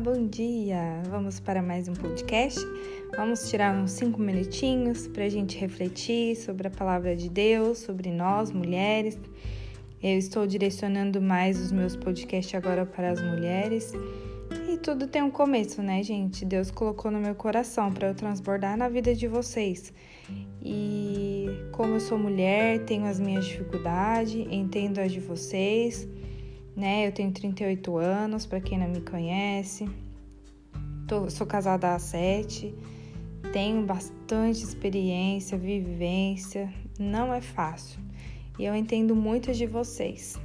bom dia! Vamos para mais um podcast. Vamos tirar uns cinco minutinhos para a gente refletir sobre a palavra de Deus, sobre nós, mulheres. Eu estou direcionando mais os meus podcasts agora para as mulheres. E tudo tem um começo, né, gente? Deus colocou no meu coração para eu transbordar na vida de vocês. E como eu sou mulher, tenho as minhas dificuldades, entendo as de vocês né? Eu tenho 38 anos, para quem não me conhece. Tô, sou casada há sete, tenho bastante experiência, vivência, não é fácil. E eu entendo muito de vocês.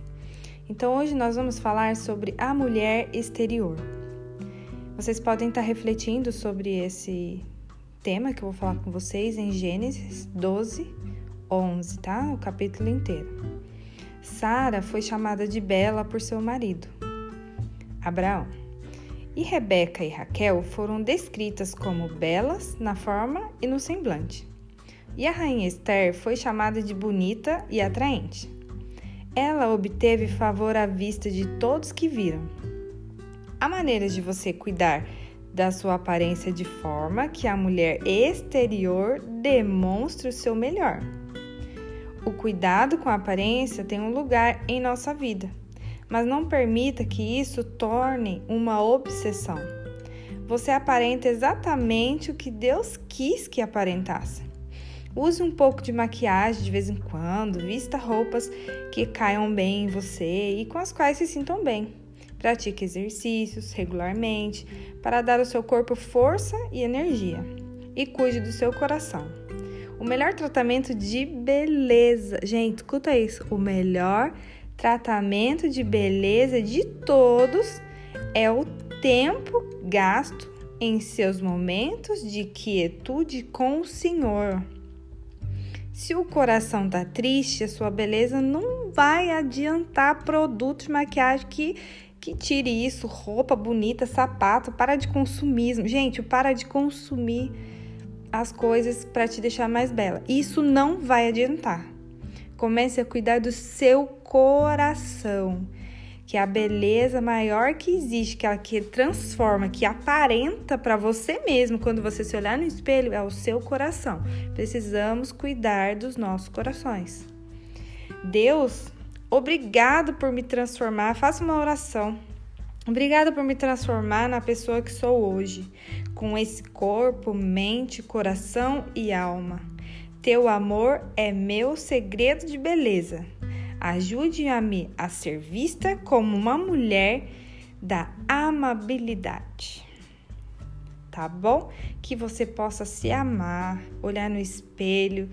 Então hoje nós vamos falar sobre a mulher exterior. Vocês podem estar refletindo sobre esse tema que eu vou falar com vocês em Gênesis 12, 11, tá? O capítulo inteiro. Sara foi chamada de Bela por seu marido, Abraão. E Rebeca e Raquel foram descritas como belas na forma e no semblante. E a rainha Esther foi chamada de bonita e atraente. Ela obteve favor à vista de todos que viram. Há maneiras de você cuidar da sua aparência de forma que a mulher exterior demonstre o seu melhor. O cuidado com a aparência tem um lugar em nossa vida, mas não permita que isso torne uma obsessão. Você aparenta exatamente o que Deus quis que aparentasse. Use um pouco de maquiagem de vez em quando, vista roupas que caiam bem em você e com as quais se sintam bem. Pratique exercícios regularmente para dar ao seu corpo força e energia. E cuide do seu coração. O melhor tratamento de beleza. Gente, escuta isso. O melhor tratamento de beleza de todos é o tempo gasto em seus momentos de quietude com o Senhor. Se o coração tá triste, a sua beleza não vai adiantar produto de maquiagem que que tire isso, roupa bonita, sapato, para de consumir. Gente, para de consumir as coisas para te deixar mais bela. Isso não vai adiantar. Comece a cuidar do seu coração, que é a beleza maior que existe, que ela que transforma, que aparenta para você mesmo quando você se olhar no espelho é o seu coração. Precisamos cuidar dos nossos corações. Deus, obrigado por me transformar. Faça uma oração. Obrigada por me transformar na pessoa que sou hoje, com esse corpo, mente, coração e alma. Teu amor é meu segredo de beleza. Ajude-me a ser vista como uma mulher da amabilidade. Tá bom? Que você possa se amar, olhar no espelho,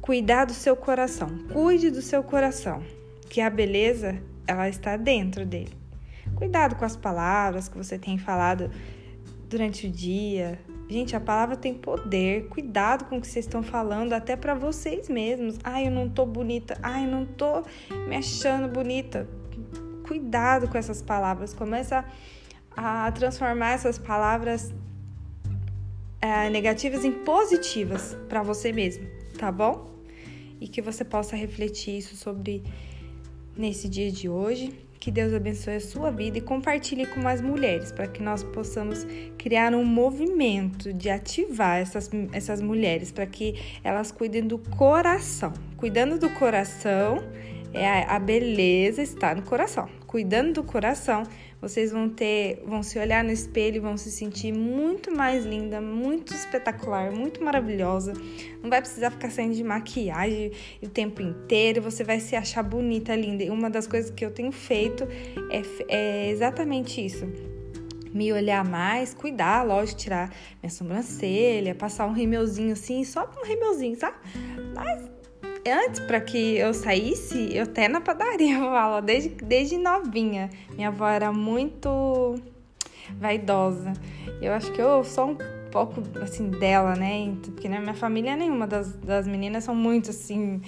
cuidar do seu coração. Cuide do seu coração, que a beleza ela está dentro dele. Cuidado com as palavras que você tem falado durante o dia. Gente, a palavra tem poder. Cuidado com o que vocês estão falando, até para vocês mesmos. Ai, eu não tô bonita. Ai, eu não tô me achando bonita. Cuidado com essas palavras. Começa a transformar essas palavras é, negativas em positivas para você mesmo, tá bom? E que você possa refletir isso sobre nesse dia de hoje que Deus abençoe a sua vida e compartilhe com mais mulheres, para que nós possamos criar um movimento de ativar essas, essas mulheres, para que elas cuidem do coração. Cuidando do coração, é a, a beleza está no coração. Cuidando do coração, vocês vão ter, vão se olhar no espelho e vão se sentir muito mais linda, muito espetacular, muito maravilhosa. Não vai precisar ficar saindo de maquiagem o tempo inteiro, você vai se achar bonita, linda. E uma das coisas que eu tenho feito é, é exatamente isso me olhar mais, cuidar, lógico, tirar minha sobrancelha, passar um rímelzinho assim, só um rímelzinho, sabe? Mas antes, para que eu saísse, eu até na padaria falo, desde, desde novinha. Minha avó era muito vaidosa. Eu acho que eu sou um pouco assim dela, né? Porque na minha família nenhuma das, das meninas são muito assim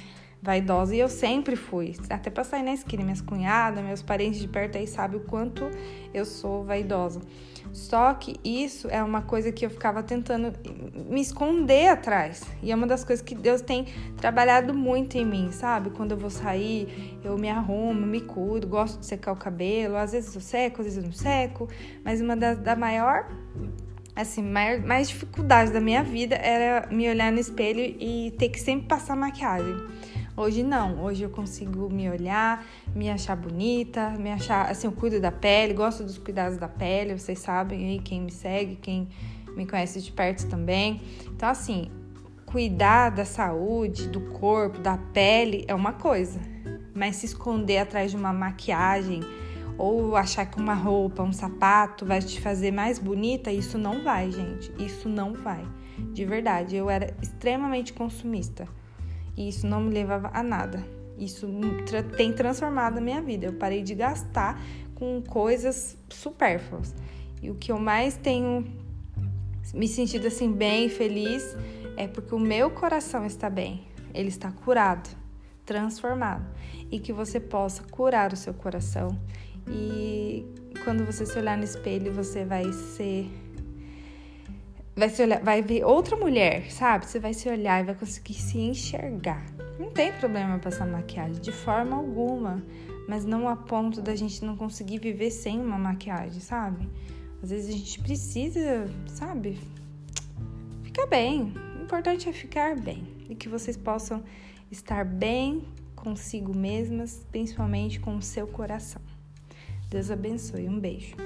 vaidosa e eu sempre fui. Até pra sair na esquina, minhas cunhadas, meus parentes de perto aí sabem o quanto eu sou vaidosa. Só que isso é uma coisa que eu ficava tentando me esconder atrás. E é uma das coisas que Deus tem trabalhado muito em mim, sabe? Quando eu vou sair, eu me arrumo, me cuido, gosto de secar o cabelo. Às vezes eu seco, às vezes eu não seco. Mas uma das da maior assim, maior, mais dificuldades da minha vida era me olhar no espelho e ter que sempre passar maquiagem. Hoje não, hoje eu consigo me olhar, me achar bonita, me achar, assim, eu cuido da pele, gosto dos cuidados da pele, vocês sabem aí, quem me segue, quem me conhece de perto também. Então, assim, cuidar da saúde, do corpo, da pele é uma coisa, mas se esconder atrás de uma maquiagem ou achar que uma roupa, um sapato vai te fazer mais bonita, isso não vai, gente. Isso não vai. De verdade, eu era extremamente consumista e isso não me levava a nada. Isso tem transformado a minha vida. Eu parei de gastar com coisas supérfluas. E o que eu mais tenho me sentido assim bem feliz é porque o meu coração está bem. Ele está curado, transformado. E que você possa curar o seu coração. E quando você se olhar no espelho, você vai ser vai se olhar, vai ver outra mulher, sabe? Você vai se olhar e vai conseguir se enxergar. Não tem problema passar maquiagem de forma alguma, mas não a ponto da gente não conseguir viver sem uma maquiagem, sabe? Às vezes a gente precisa, sabe? Ficar bem. O importante é ficar bem e que vocês possam estar bem consigo mesmas, principalmente com o seu coração. Deus abençoe. Um beijo.